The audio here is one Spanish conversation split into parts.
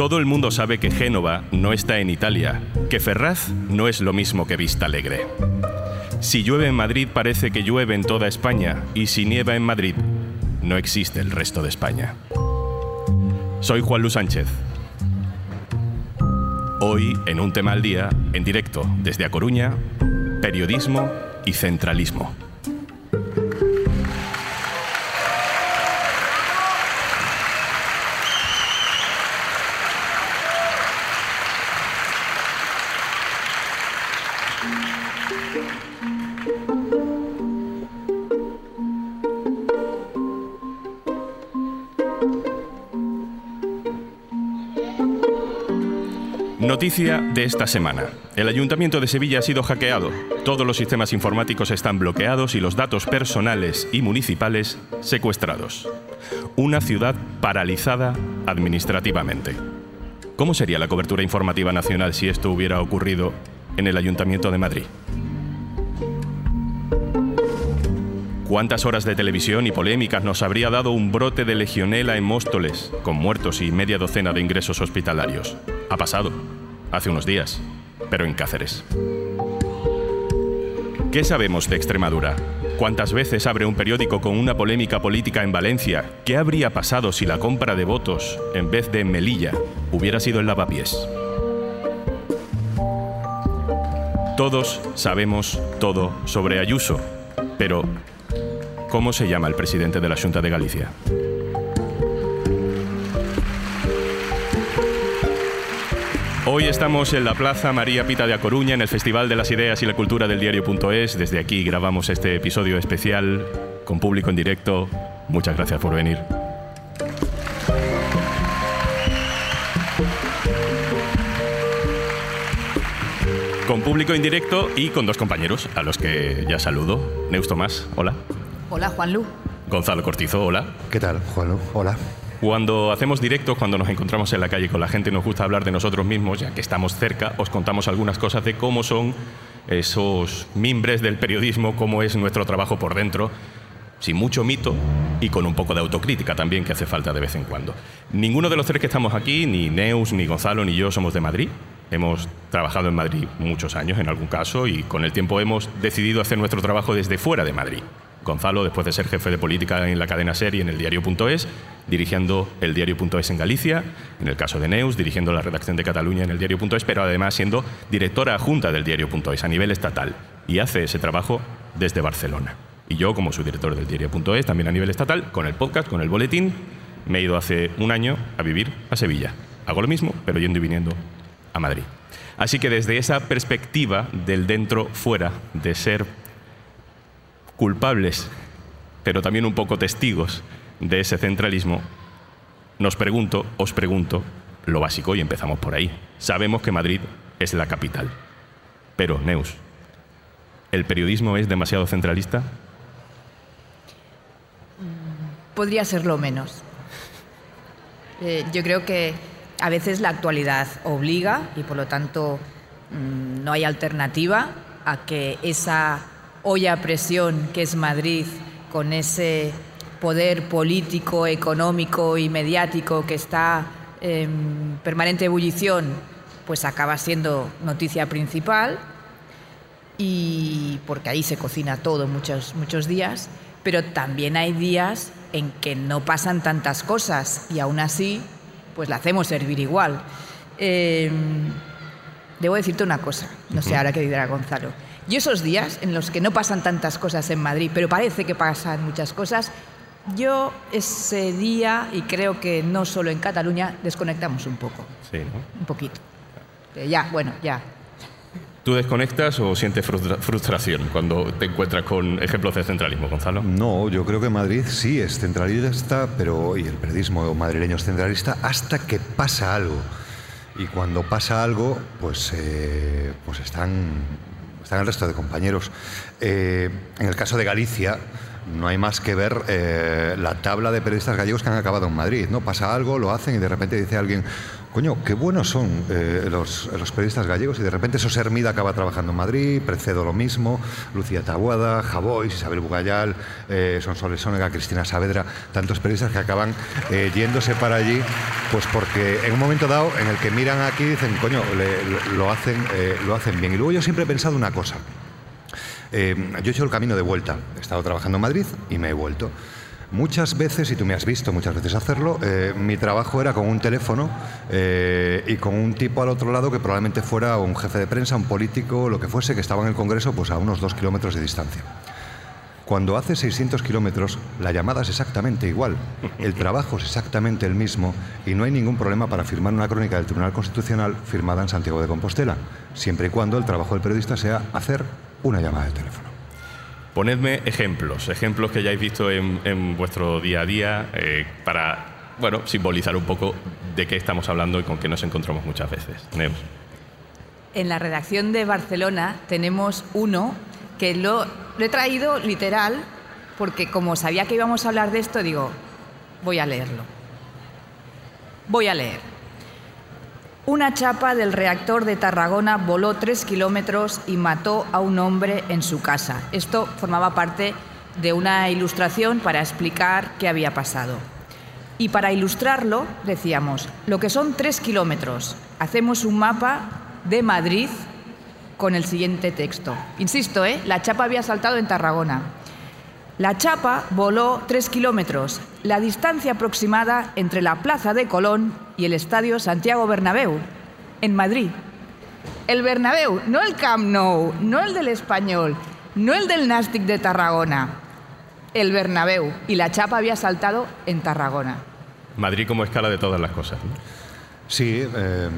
Todo el mundo sabe que Génova no está en Italia, que Ferraz no es lo mismo que Vista Alegre. Si llueve en Madrid parece que llueve en toda España y si nieva en Madrid no existe el resto de España. Soy Juan Luis Sánchez. Hoy, en un tema al día, en directo desde A Coruña, periodismo y centralismo. Noticia de esta semana. El Ayuntamiento de Sevilla ha sido hackeado. Todos los sistemas informáticos están bloqueados y los datos personales y municipales secuestrados. Una ciudad paralizada administrativamente. ¿Cómo sería la cobertura informativa nacional si esto hubiera ocurrido en el Ayuntamiento de Madrid? ¿Cuántas horas de televisión y polémicas nos habría dado un brote de legionela en Móstoles, con muertos y media docena de ingresos hospitalarios? Ha pasado hace unos días, pero en Cáceres. ¿Qué sabemos de Extremadura? ¿Cuántas veces abre un periódico con una polémica política en Valencia? ¿Qué habría pasado si la compra de votos, en vez de en Melilla, hubiera sido en Lavapiés? Todos sabemos todo sobre Ayuso, pero ¿cómo se llama el presidente de la Junta de Galicia? Hoy estamos en la Plaza María Pita de A Coruña, en el Festival de las Ideas y la Cultura del Diario.es. Desde aquí grabamos este episodio especial con público en directo. Muchas gracias por venir. Con público en directo y con dos compañeros a los que ya saludo. Neus Tomás, hola. Hola, Juanlu. Gonzalo Cortizo, hola. ¿Qué tal, Juanlu? Hola. Cuando hacemos directos, cuando nos encontramos en la calle con la gente, nos gusta hablar de nosotros mismos, ya que estamos cerca, os contamos algunas cosas de cómo son esos mimbres del periodismo, cómo es nuestro trabajo por dentro, sin mucho mito y con un poco de autocrítica también que hace falta de vez en cuando. Ninguno de los tres que estamos aquí, ni Neus, ni Gonzalo, ni yo, somos de Madrid. Hemos trabajado en Madrid muchos años en algún caso y con el tiempo hemos decidido hacer nuestro trabajo desde fuera de Madrid. Gonzalo, después de ser jefe de política en la cadena SER y en el diario.es, dirigiendo el diario.es en Galicia, en el caso de Neus, dirigiendo la redacción de Cataluña en el diario.es, pero además siendo directora adjunta del diario.es a nivel estatal y hace ese trabajo desde Barcelona. Y yo, como su director del diario.es, también a nivel estatal, con el podcast, con el boletín, me he ido hace un año a vivir a Sevilla. Hago lo mismo, pero yendo y viniendo a Madrid. Así que desde esa perspectiva del dentro fuera, de ser culpables, pero también un poco testigos de ese centralismo, nos pregunto, os pregunto, lo básico y empezamos por ahí. Sabemos que Madrid es la capital, pero Neus, ¿el periodismo es demasiado centralista? Podría serlo menos. Eh, yo creo que a veces la actualidad obliga y por lo tanto mmm, no hay alternativa a que esa olla a presión que es Madrid con ese poder político, económico y mediático que está en permanente ebullición, pues acaba siendo noticia principal y porque ahí se cocina todo muchos muchos días, pero también hay días en que no pasan tantas cosas y aún así pues la hacemos servir igual. Eh, debo decirte una cosa, no sé ahora qué dirá Gonzalo. Y esos días en los que no pasan tantas cosas en Madrid, pero parece que pasan muchas cosas, yo ese día, y creo que no solo en Cataluña, desconectamos un poco. Sí, ¿no? Un poquito. Eh, Ya, bueno, ya. ¿Tú desconectas o sientes frustra- frustración cuando te encuentras con ejemplos de centralismo, Gonzalo? No, yo creo que Madrid sí es centralista, pero y el periodismo madrileño es centralista hasta que pasa algo. Y cuando pasa algo, pues, eh, pues están, están el resto de compañeros. Eh, en el caso de Galicia, no hay más que ver eh, la tabla de periodistas gallegos que han acabado en Madrid. ¿no? Pasa algo, lo hacen y de repente dice alguien, coño, qué buenos son eh, los, los, periodistas gallegos y de repente José Hermida acaba trabajando en Madrid, Precedo lo mismo, Lucía Tabuada, Javois, Isabel Bugayal, eh, Sonsoles Sónega, Cristina Saavedra, tantos periodistas que acaban eh, yéndose para allí, pues porque en un momento dado en el que miran aquí dicen, coño, lo, hacen, eh, lo hacen bien. Y luego yo siempre he pensado una cosa. yo he hecho el camino de vuelta. He estado trabajando en Madrid y me he vuelto. Muchas veces, y tú me has visto muchas veces hacerlo, eh, mi trabajo era con un teléfono eh, y con un tipo al otro lado que probablemente fuera un jefe de prensa, un político, lo que fuese, que estaba en el Congreso pues a unos dos kilómetros de distancia. Cuando hace 600 kilómetros, la llamada es exactamente igual, el trabajo es exactamente el mismo y no hay ningún problema para firmar una crónica del Tribunal Constitucional firmada en Santiago de Compostela, siempre y cuando el trabajo del periodista sea hacer una llamada de teléfono. Ponedme ejemplos, ejemplos que hayáis visto en, vuestro día a día eh, para, bueno, simbolizar un poco de qué estamos hablando y con qué nos encontramos muchas veces. En la redacción de Barcelona tenemos uno que lo he traído literal porque como sabía que íbamos a hablar de esto, digo, voy a leerlo. Voy a leer. Una chapa del reactor de Tarragona voló tres kilómetros y mató a un hombre en su casa. Esto formaba parte de una ilustración para explicar qué había pasado. Y para ilustrarlo, decíamos, lo que son tres kilómetros, hacemos un mapa de Madrid con el siguiente texto. Insisto, ¿eh? la chapa había saltado en Tarragona. La chapa voló tres kilómetros, la distancia aproximada entre la Plaza de Colón y el Estadio Santiago Bernabéu, en Madrid. El Bernabéu, no el Camp Nou, no el del Español, no el del Nastic de Tarragona, el Bernabéu. Y la chapa había saltado en Tarragona. Madrid como escala de todas las cosas. Sí, eh,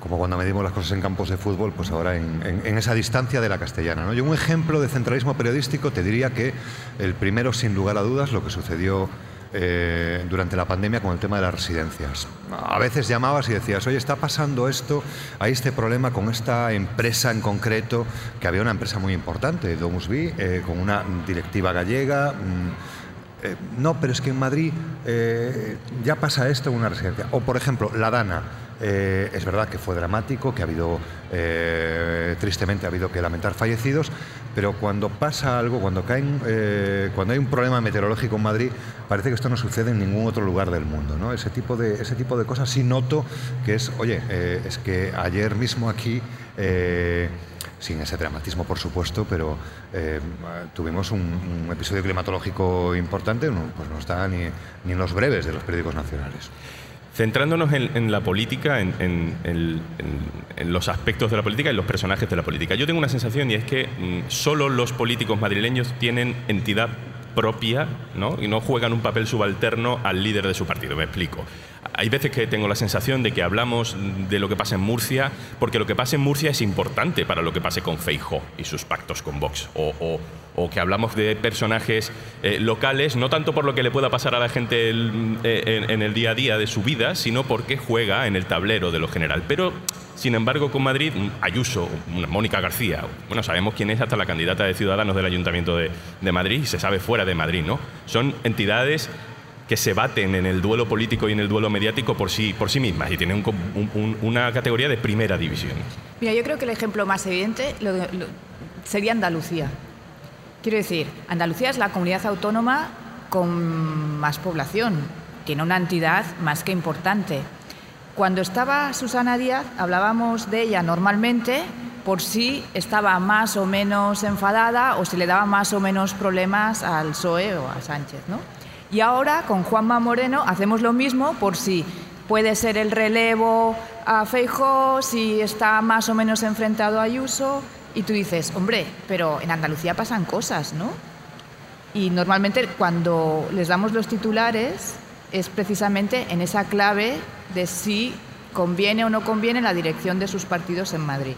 como cuando medimos las cosas en campos de fútbol, pues ahora en, esa distancia de la castellana. ¿no? Yo un ejemplo de centralismo periodístico te diría que el primero, sin lugar a dudas, lo que sucedió eh, durante la pandemia con el tema de las residencias. A veces llamabas y decías, oye, está pasando esto, hay este problema con esta empresa en concreto, que había una empresa muy importante, Domusby, eh, con una directiva gallega. Mm, eh, no, pero es que en Madrid ya pasa esto en una residencia. O, por ejemplo, la Dana. Eh, es verdad que fue dramático, que ha habido, eh, tristemente, ha habido que lamentar fallecidos, pero cuando pasa algo, cuando, caen, eh, cuando hay un problema meteorológico en Madrid, parece que esto no sucede en ningún otro lugar del mundo. ¿no? Ese, tipo de, ese tipo de cosas sí noto que es, oye, es que ayer mismo aquí sin ese dramatismo, por supuesto, pero tuvimos un, episodio climatológico importante, pues no está ni, ni en los breves de los periódicos nacionales. Centrándonos en, la política, en, los aspectos de la política y los personajes de la política. Yo tengo una sensación y es que mm, solo los políticos madrileños tienen entidad propia ¿no? y no juegan un papel subalterno al líder de su partido. Me explico. Hay veces que tengo la sensación de que hablamos de lo que pasa en Murcia, porque lo que pasa en Murcia es importante para lo que pase con Feijo y sus pactos con Vox. O, que hablamos de personajes eh, locales, no tanto por lo que le pueda pasar a la gente eh, en, el día a día de su vida, sino porque juega en el tablero de lo general. Pero sin embargo, con Madrid, Ayuso, Mónica García, bueno, sabemos quién es hasta la candidata de Ciudadanos del Ayuntamiento de, de, Madrid y se sabe fuera de Madrid, ¿no? Son entidades que se baten en el duelo político y en el duelo mediático por sí, por sí mismas y tienen una categoría de primera división. Mira, yo creo que el ejemplo más evidente sería Andalucía. Quiero decir, Andalucía es la comunidad autónoma con más población, tiene una entidad más que importante. Cuando estaba Susana Díaz, hablábamos de ella normalmente por si estaba más o menos enfadada o si le daba más o menos problemas al PSOE o a Sánchez, ¿no? Y ahora con Juanma Moreno hacemos lo mismo por si puede ser el relevo a Feijóo, si está más o menos enfrentado a Ayuso. Y tú dices, hombre, pero en Andalucía pasan cosas, ¿no? Y normalmente cuando les damos los titulares es precisamente en esa clave de si conviene o no conviene la dirección de sus partidos en Madrid.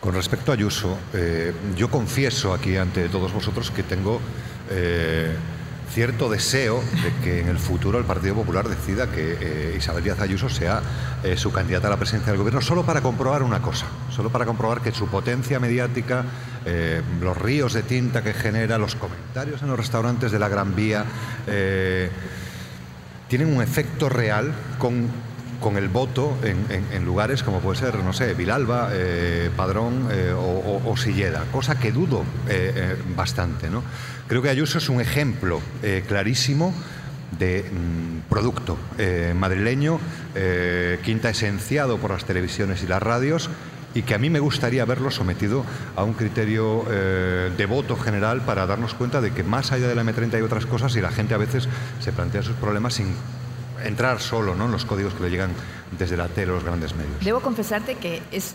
Con respecto a Ayuso, eh, yo confieso aquí ante todos vosotros que tengo eh, cierto deseo de que en el futuro el Partido Popular decida que eh, Isabel Díaz Ayuso sea eh, su candidata a la presidencia del gobierno, solo para comprobar una cosa, solo para comprobar que su potencia mediática, eh, los ríos de tinta que genera, los comentarios en los restaurantes de la Gran Vía, tienen un efecto real con con el voto en, lugares como puede ser, no sé, Vilalba, eh, Padrón eh, o, Silleda, cosa que dudo eh, bastante. ¿no? Creo que Ayuso es un ejemplo clarísimo de mm, producto madrileño, quinta esenciado por las televisiones y las radios y que a mí me gustaría verlo sometido a un criterio de voto general para darnos cuenta de que más allá de la M30 hay otras cosas y la gente a veces se plantea sus problemas sin entrar solo ¿no? en los códigos que le llegan desde la tele los grandes medios. Debo confesarte que es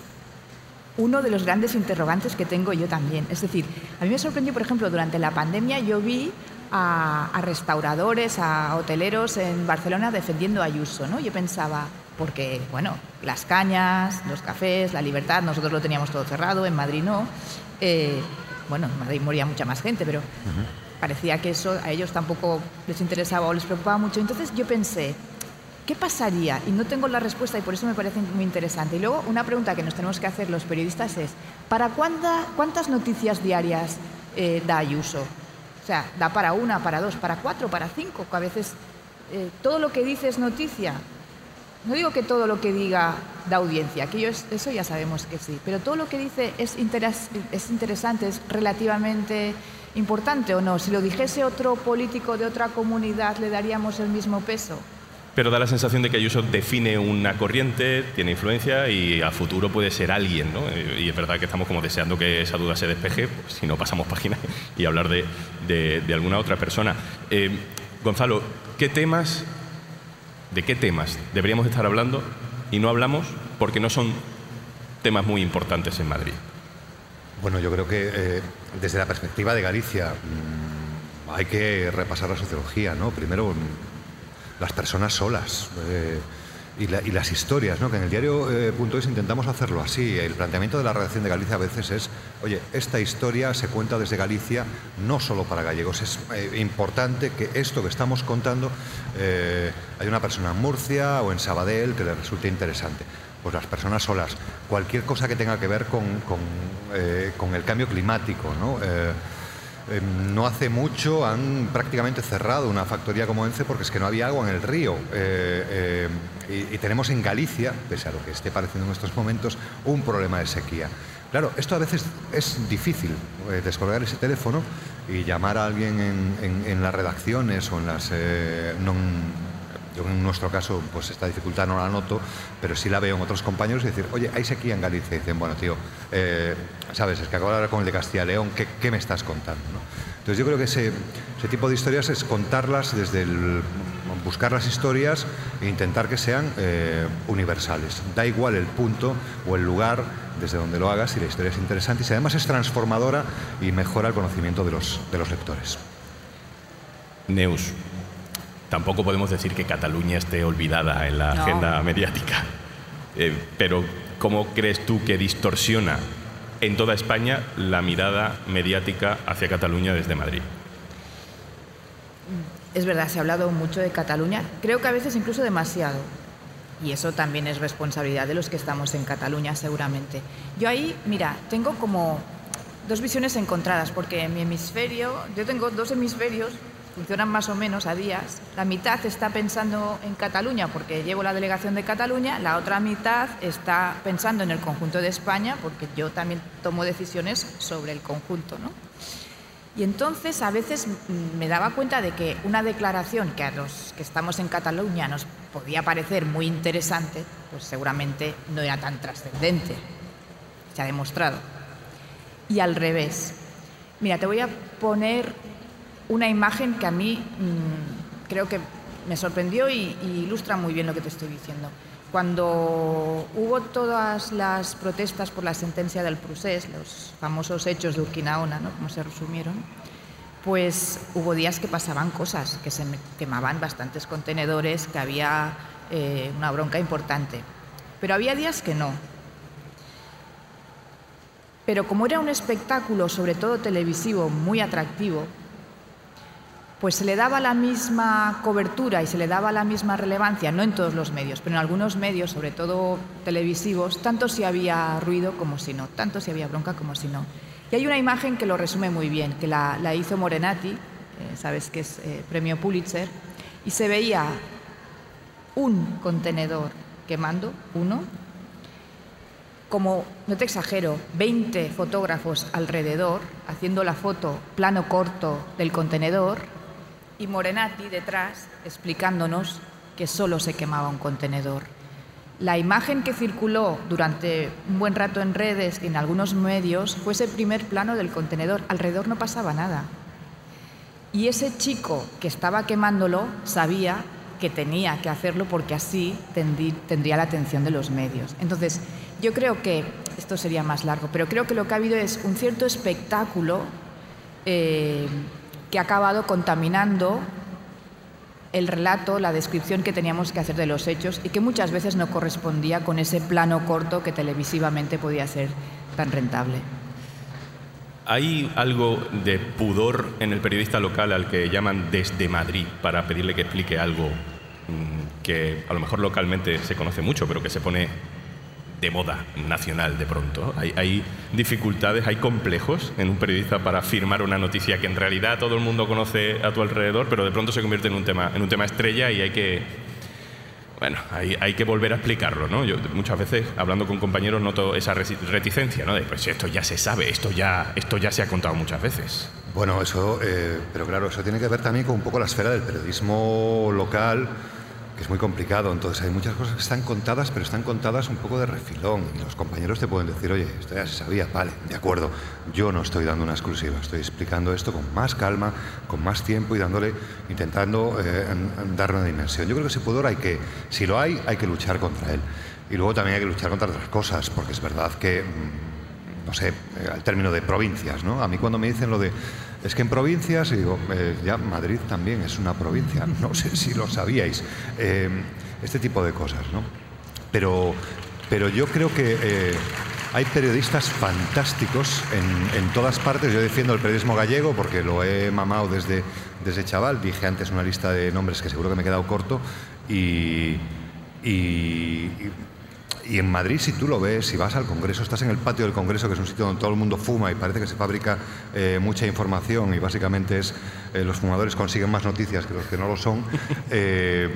uno de los grandes interrogantes que tengo yo también. Es decir, a mí me sorprendió, por ejemplo, durante la pandemia yo vi a, restauradores, a hoteleros en Barcelona defendiendo a Ayuso. ¿no? Yo pensaba, porque, bueno, las cañas, los cafés, la libertad, nosotros lo teníamos todo cerrado, en Madrid no. Eh, bueno, en Madrid moría mucha más gente, pero parecía que eso a ellos tampoco les interesaba o les preocupaba mucho. Entonces yo pensé, ¿qué pasaría? Y no tengo la respuesta y por eso me parece muy interesante. Y luego una pregunta que nos tenemos que hacer los periodistas es, ¿para cuántas noticias diarias eh, da Ayuso? O sea, ¿da para una, para dos, para cuatro, para cinco? Que a veces eh, todo lo que dice es noticia. No digo que todo lo que diga da audiencia, que eso ya sabemos que sí, pero todo lo que dice es, es interesante, es relativamente importante o no. Si lo dijese otro político de otra comunidad, ¿le daríamos el mismo peso? Pero da la sensación de que Ayuso define una corriente, tiene influencia y a futuro puede ser alguien, ¿no? Y es verdad que estamos como deseando que esa duda se despeje, pues, si no pasamos página y hablar de, de, alguna otra persona. Eh, Gonzalo, ¿qué temas, de qué temas deberíamos estar hablando y no hablamos porque no son temas muy importantes en Madrid? Bueno, yo creo que eh, desde la perspectiva de Galicia mm, hay que repasar la sociología, ¿no? Primero, mm, las personas solas. Eh, y, las historias, ¿no? que en el diario eh, es intentamos hacerlo así. El planteamiento de la redacción de Galicia a veces es, oye, esta historia se cuenta desde Galicia no solo para gallegos, es importante que esto que estamos contando hay una persona en Murcia o en Sabadell que le resulte interesante pues las personas solas, cualquier cosa que tenga que ver con, eh, el cambio climático. ¿no? Eh, em, no hace mucho han prácticamente cerrado una factoría como ENCE porque es que no había agua en el río. Eh, y, tenemos en Galicia, pese a lo que esté pareciendo en estos momentos, un problema de sequía. Claro, esto a veces es difícil, descolgar ese teléfono y llamar a alguien en, las redacciones o en las yo en nuestro caso, pues esta dificultad no la noto, pero sí la veo en otros compañeros y decir, oye, hay sequía en Galicia. Y dicen, bueno, tío, eh, sabes, es que acabo de hablar con el de Castilla y León, ¿qué, me estás contando? Entonces yo creo que ese, tipo de historias es contarlas desde el buscar las historias e intentar que sean eh, universales. Da igual el punto o el lugar desde donde lo hagas si la historia es interesante y si además es transformadora y mejora el conocimiento de los, de los lectores. Neus, tampoco podemos decir que Cataluña esté olvidada en la agenda mediática. Eh, pero, ¿cómo crees tú que distorsiona en toda España la mirada mediática hacia Cataluña desde Madrid? Es verdad, se ha hablado mucho de Cataluña, creo que a veces incluso demasiado. Y eso también es responsabilidad de los que estamos en Cataluña, seguramente. Yo ahí, mira, tengo como dos visiones encontradas, porque en mi hemisferio, yo tengo dos hemisferios funcionan más o menos a días. La mitad está pensando en Cataluña porque llevo la delegación de Cataluña, la otra mitad está pensando en el conjunto de España porque yo también tomo decisiones sobre el conjunto. ¿no? Y entonces a veces me daba cuenta de que una declaración que a los que estamos en Cataluña nos podía parecer muy interesante, pues seguramente no era tan trascendente. Se ha demostrado. Y al revés. Mira, te voy a poner una imagen que a mí mm, creo que me sorprendió y, ilustra muy bien lo que te estoy diciendo. Cuando hubo todas las protestas por la sentencia del procés, los famosos hechos de Urquinaona, ¿no? como se resumieron, pues hubo días que pasaban cosas, que se quemaban bastantes contenedores, que había eh, una bronca importante. Pero había días que no. Pero como era un espectáculo, sobre todo televisivo, muy atractivo, pues se le daba la misma cobertura y se le daba la misma relevancia, no en todos los medios, pero en algunos medios, sobre todo televisivos, tanto si había ruido como si no, tanto si había bronca como si no. Y hay una imagen que lo resume muy bien, que la, hizo Morenati, eh, sabes que es eh, premio Pulitzer, y se veía un contenedor quemando, uno. Como, no te exagero, 20 fotógrafos alrededor haciendo la foto plano corto del contenedor y Morenati detrás explicándonos que solo se quemaba un contenedor. La imagen que circuló durante un buen rato en redes y en algunos medios fue ese primer plano del contenedor. Alrededor no pasaba nada. Y ese chico que estaba quemándolo sabía que tenía que hacerlo porque así tendría la atención de los medios. Entonces, yo creo que, esto sería más largo, pero creo que lo que ha habido es un cierto espectáculo eh, que ha acabado contaminando el relato, la descripción que teníamos que hacer de los hechos y que muchas veces no correspondía con ese plano corto que televisivamente podía ser tan rentable. ¿Hay algo de pudor en el periodista local al que llaman desde Madrid para pedirle que explique algo mm, que a lo mejor localmente se conoce mucho, pero que se pone de moda nacional de pronto. Hay, dificultades, hay complejos en un periodista para firmar una noticia que en realidad todo el mundo conoce a tu alrededor, pero de pronto se convierte en un tema, en un tema estrella y hay que, bueno, hay, hay que volver a explicarlo, ¿no? Yo muchas veces, hablando con compañeros, noto esa reticencia, ¿no? De, pues esto ya se sabe, esto ya, esto ya se ha contado muchas veces. Bueno, eso, eh, pero claro, eso tiene que ver también con un poco la esfera del periodismo local, es muy complicado. Entonces hay muchas cosas que están contadas, pero están contadas un poco de refilón. Los compañeros te pueden decir, oye, esto ya se sabía, vale, de acuerdo. Yo no estoy dando una exclusiva, estoy explicando esto con más calma, con más tiempo y dándole, intentando eh, darle una dimensión. Yo creo que ese pudor hay que, si lo hay, hay que luchar contra él. Y luego también hay que luchar contra otras cosas, porque es verdad que, mm, no sé, eh, al término de provincias, ¿no? A mí cuando me dicen lo de es que en provincias, y digo, eh, ya Madrid también es una provincia, no sé si lo sabíais, eh, este tipo de cosas, ¿no? Pero, pero yo creo que eh, hay periodistas fantásticos en, todas partes. Yo defiendo el periodismo gallego porque lo he mamado desde, desde chaval. Dije antes una lista de nombres que seguro que me he quedado corto y y en Madrid, si tú lo ves, si vas al Congreso, estás en el patio del Congreso, que es un sitio donde todo el mundo fuma y parece que se fabrica eh, mucha información y básicamente es eh, los fumadores consiguen más noticias que los que no lo son. Eh,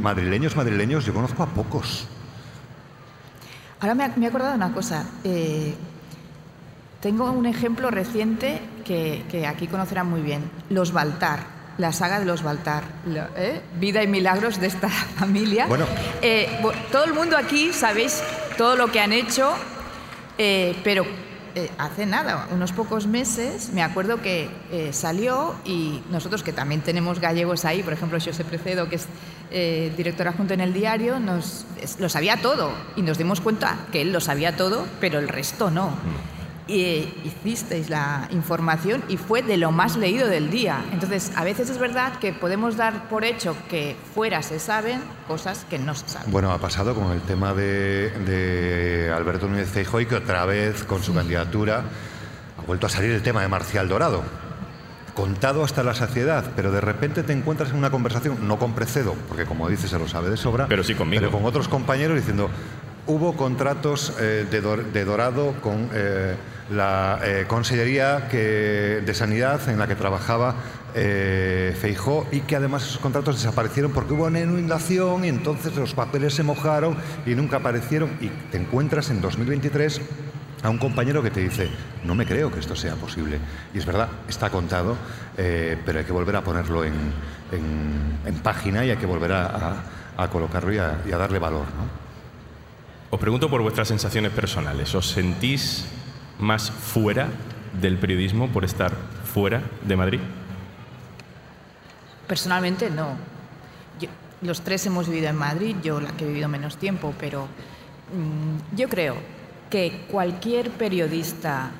madrileños, madrileños, yo conozco a pocos. Ahora me, he acordado de una cosa. tengo un ejemplo reciente que, que aquí conocerán muy bien. Los Baltar la saga de los Baltar, ¿eh? vida y milagros de esta familia. Bueno. Eh, todo el mundo aquí sabéis todo lo que han hecho, eh, pero hace nada, unos pocos meses, me acuerdo que salió y nosotros que también tenemos gallegos ahí, por ejemplo José Precedo, que es director adjunto en el diario, nos, lo sabía todo y nos dimos cuenta que él lo sabía todo, pero el resto no. Mm y hicisteis la información y fue de lo más leído del día. Entonces, a veces es verdad que podemos dar por hecho que fuera se saben cosas que no se saben. Bueno, ha pasado con el tema de, Alberto Núñez Feijóo y que otra vez con su candidatura ha vuelto a salir el tema de Marcial Dorado. Contado hasta la saciedad, pero de repente te encuentras en una conversación, no con Precedo, porque como dice se lo sabe de sobra, pero sí conmigo. Pero con otros compañeros diciendo, hubo contratos eh, de, Dorado con... Eh, la eh, Consellería de Sanidad en la que trabajaba eh, Feijó y que además esos contratos desaparecieron porque hubo una inundación y entonces los papeles se mojaron y nunca aparecieron y te encuentras en 2023 a un compañero que te dice, no me creo que esto sea posible. Y es verdad, está contado, pero hay que volver a ponerlo en, página y hay que volver a, colocarlo y a, y a darle valor. ¿no? Os pregunto por vuestras sensaciones personales. ¿Os sentís más fuera del periodismo por estar fuera de Madrid? Personalmente no. los tres hemos vivido en Madrid, yo la que he vivido menos tiempo, pero mm, yo creo que cualquier periodista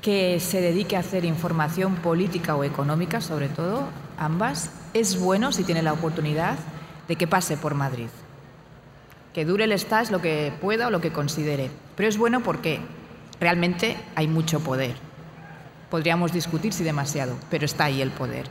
que se dedique a hacer información política o económica, sobre todo, ambas, es bueno si tiene la oportunidad de que pase por Madrid que dure el stage lo que pueda o lo que considere. Pero es bueno porque realmente hay mucho poder. Podríamos discutir si demasiado, pero está ahí el poder.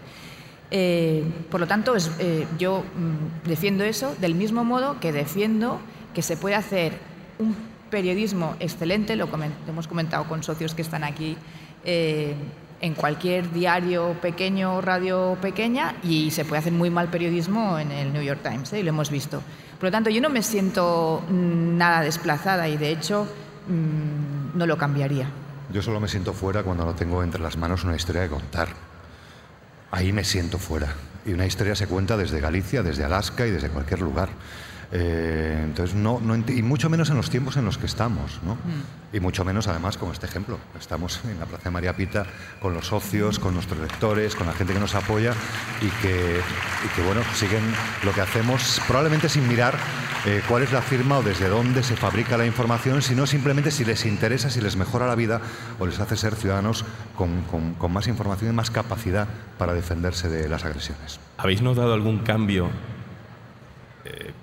Eh, por lo tanto, eh, yo mm, defiendo eso del mismo modo que defiendo que se puede hacer un periodismo excelente, lo hemos comentado con socios que están aquí, eh, en cualquier diario pequeño o radio pequeña y se puede hacer muy mal periodismo en el New York Times, ¿eh? y lo hemos visto. Por lo tanto, yo no me siento nada desplazada y de hecho mm, no lo cambiaría. Yo solo me siento fuera cuando no tengo entre las manos una historia que contar. Ahí me siento fuera. Y una historia se cuenta desde Galicia, desde Alaska y desde cualquier lugar. Eh, entonces, no, no, y mucho menos en los tiempos en los que estamos, ¿no? Mm. Y mucho menos, además, como este ejemplo. Estamos en la Plaza de María Pita con los socios, con nuestros lectores, con la gente que nos apoya y que, y que bueno, siguen lo que hacemos, probablemente sin mirar eh, cuál es la firma o desde dónde se fabrica la información, sino simplemente si les interesa, si les mejora la vida o les hace ser ciudadanos con, con, con más información y más capacidad para defenderse de las agresiones. ¿Habéis notado algún cambio? Eh,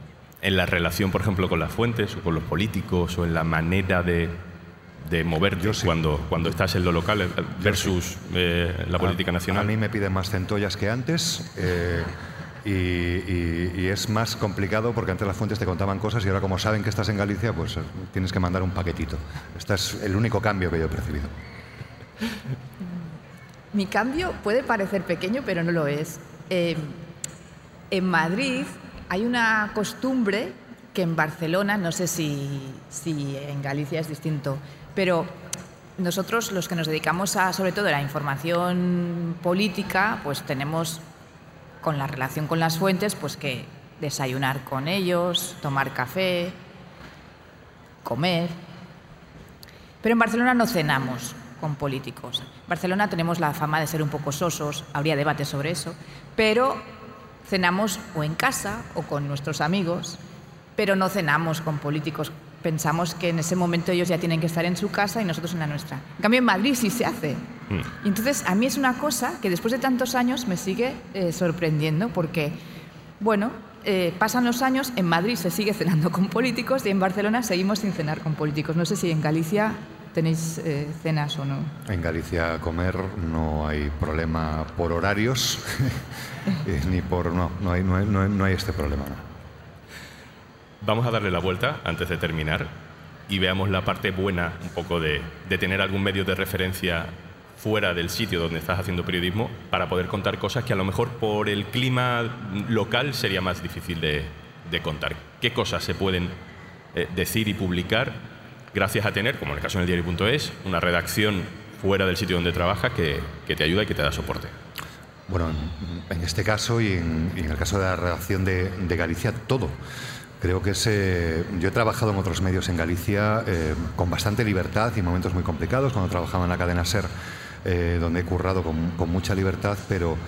en la relación, por ejemplo, con las fuentes o con los políticos o en la manera de, de moverte cuando, cuando estás en lo local eh, versus eh, la política nacional? A mí me piden más centollas que antes. Eh, y, y, es más complicado porque antes las fuentes te contaban cosas y ahora como saben que estás en Galicia, pues tienes que mandar un paquetito. Este es el único cambio que yo he percibido. Mi cambio puede parecer pequeño, pero no lo es. Eh, en Madrid hay una costumbre que en Barcelona, no sé si, si, en Galicia es distinto, pero nosotros los que nos dedicamos a, sobre todo, a la información política, pues tenemos con la relación con las fuentes, pues que desayunar con ellos, tomar café, comer. Pero en Barcelona no cenamos con políticos. En Barcelona tenemos la fama de ser un poco sosos, habría debate sobre eso, pero cenamos o en casa o con nuestros amigos, pero no cenamos con políticos. Pensamos que en ese momento ellos ya tienen que estar en su casa y nosotros en la nuestra. En cambio, en Madrid sí se hace. Mm. Y entonces, a mí es una cosa que después de tantos años me sigue eh, sorprendiendo porque, bueno, eh, pasan los años, en Madrid se sigue cenando con políticos y en Barcelona seguimos sin cenar con políticos. No sé si en Galicia tenéis eh, cenas o no. En Galicia comer no hay problema por horarios, eh, ni por... No, no hay, no hay, no hay este problema. Vamos a darle la vuelta antes de terminar y veamos la parte buena un poco de, de tener algún medio de referencia fuera del sitio donde estás haciendo periodismo para poder contar cosas que a lo mejor por el clima local sería más difícil de, de contar. ¿Qué cosas se pueden eh, decir y publicar gracias a tener, como en el caso del diario.es, una redacción fuera del sitio donde trabajas que, que, te ayuda y que te da soporte. Bueno, en, este caso y en, y en, el caso de la redacción de, de Galicia, todo. Creo que es, yo he trabajado en otros medios en Galicia eh, con bastante libertad y momentos muy complicados, cuando trabajaba en la cadena SER, eh, donde he currado con, con mucha libertad, pero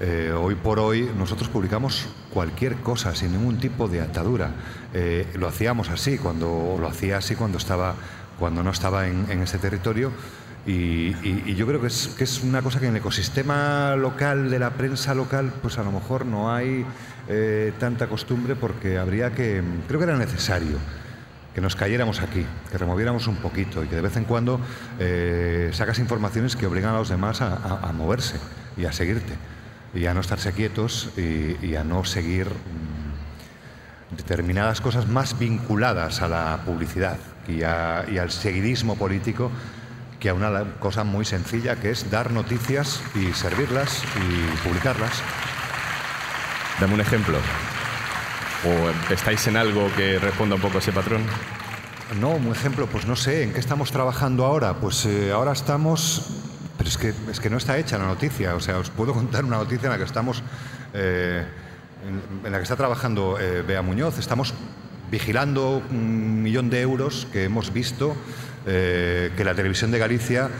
eh, hoy por hoy nosotros publicamos cualquier cosa sin ningún tipo de atadura. Eh, lo hacíamos así, cuando lo hacía así cuando estaba, cuando no estaba en, en ese territorio. Y, y, y, yo creo que es, que es una cosa que en el ecosistema local de la prensa local, pues a lo mejor no hay eh, tanta costumbre porque habría que, creo que era necesario que nos cayéramos aquí, que removiéramos un poquito y que de vez en cuando eh, sacas informaciones que obligan a los demás a, a, a moverse y a seguirte y a no estarse quietos y, y a no seguir mmm, determinadas cosas más vinculadas a la publicidad y, a, y, al seguidismo político que a una cosa muy sencilla que es dar noticias y servirlas y publicarlas. Dame un ejemplo. ¿O estáis en algo que responda un poco a ese patrón? No, un ejemplo, pues no sé, ¿en qué estamos trabajando ahora? Pues eh, ahora estamos pero es que, es que no está hecha la noticia. O sea, os puedo contar una noticia en la que estamos, eh, en, la que está trabajando eh, Bea Muñoz. Estamos vigilando un millón de euros que hemos visto eh, que la televisión de Galicia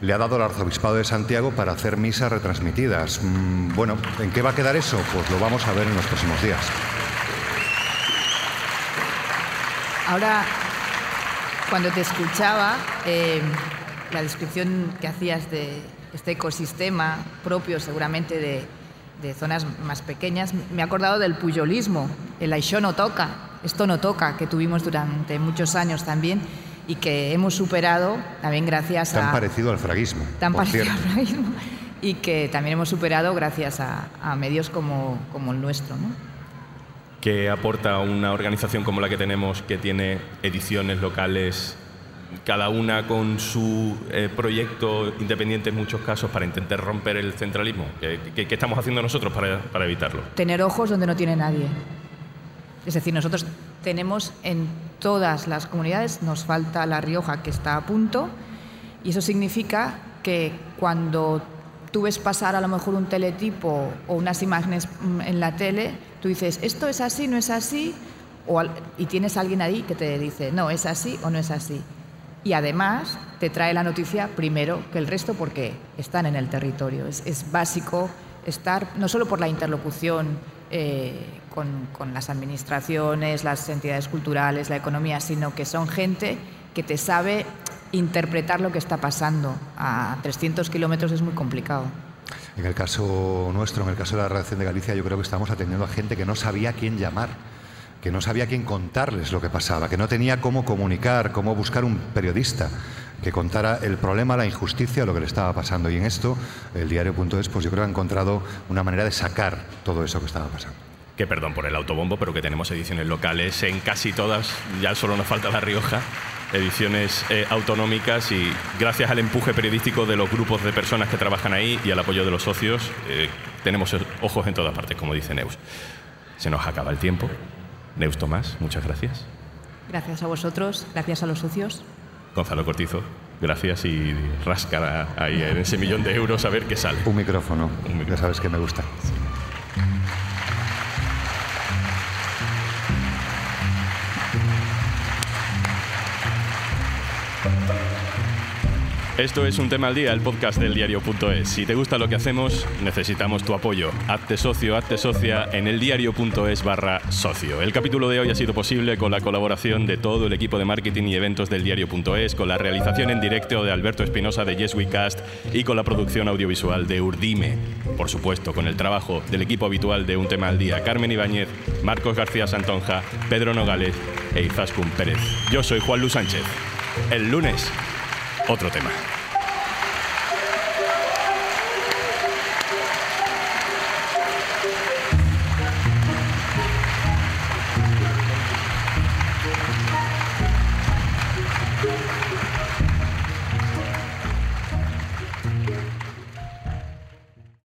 le ha dado al arzobispado de Santiago para hacer misas retransmitidas. Mm, bueno, ¿en qué va a quedar eso? Pues lo vamos a ver en los próximos días. Ahora, cuando te escuchaba, eh, la descripción que hacías de este ecosistema propio seguramente de, de, zonas más pequeñas, me he acordado del puyolismo, el Aixó no toca, esto no toca, que tuvimos durante muchos años también y que hemos superado también gracias tan a... Tan parecido al fraguismo. Tan parecido cierto. al fraguismo. Y que también hemos superado gracias a, a medios como, como el nuestro. ¿no? ¿Qué aporta una organización como la que tenemos, que tiene ediciones locales cada una con su eh, proyecto independiente en muchos casos para intentar romper el centralismo. ¿Qué, estamos haciendo nosotros para, para, evitarlo? Tener ojos donde no tiene nadie. Es decir, nosotros tenemos en todas las comunidades, nos falta La Rioja que está a punto, y eso significa que cuando tú ves pasar a lo mejor un teletipo o unas imágenes mm, en la tele, tú dices, esto es así, no es así, o, y tienes alguien ahí que te dice, no, es así o no es así. Y además te trae la noticia primero que el resto porque están en el territorio. Es, básico estar, no solo por la interlocución eh, con, con las administraciones, las entidades culturales, la economía, sino que son gente que te sabe interpretar lo que está pasando. A 300 kilómetros es muy complicado. En el caso nuestro, en el caso de la redacción de Galicia, yo creo que estamos atendiendo a gente que no sabía a quién llamar, que no sabía quién contarles lo que pasaba, que no tenía cómo comunicar, cómo buscar un periodista que contara el problema, la injusticia, lo que le estaba pasando. Y en esto, el diario.es, pues yo creo que ha encontrado una manera de sacar todo eso que estaba pasando que perdón por el autobombo, pero que tenemos ediciones locales en casi todas, ya solo nos falta La Rioja, ediciones eh, autonómicas y gracias al empuje periodístico de los grupos de personas que trabajan ahí y al apoyo de los socios, eh, tenemos ojos en todas partes, como dice Neus. Se nos acaba el tiempo. Neus Tomás, muchas gracias. Gracias a vosotros, gracias a los socios. Gonzalo Cortizo, gracias y rasca ahí en ese millón de euros a ver qué sale. Un micrófono, Un micrófono. ya sabes que me gusta. Esto es Un Tema al Día, el podcast del diario.es. Si te gusta lo que hacemos, necesitamos tu apoyo. Hazte socio, hazte socia en el diario.es barra socio. El capítulo de hoy ha sido posible con la colaboración de todo el equipo de marketing y eventos del diario.es, con la realización en directo de Alberto Espinosa de Yes We Cast y con la producción audiovisual de Urdime. Por supuesto, con el trabajo del equipo habitual de Un Tema al Día, Carmen Ibáñez, Marcos García Santonja, Pedro Nogales e Izaskun Pérez. Yo soy Juan Luis Sánchez. El lunes otro tema.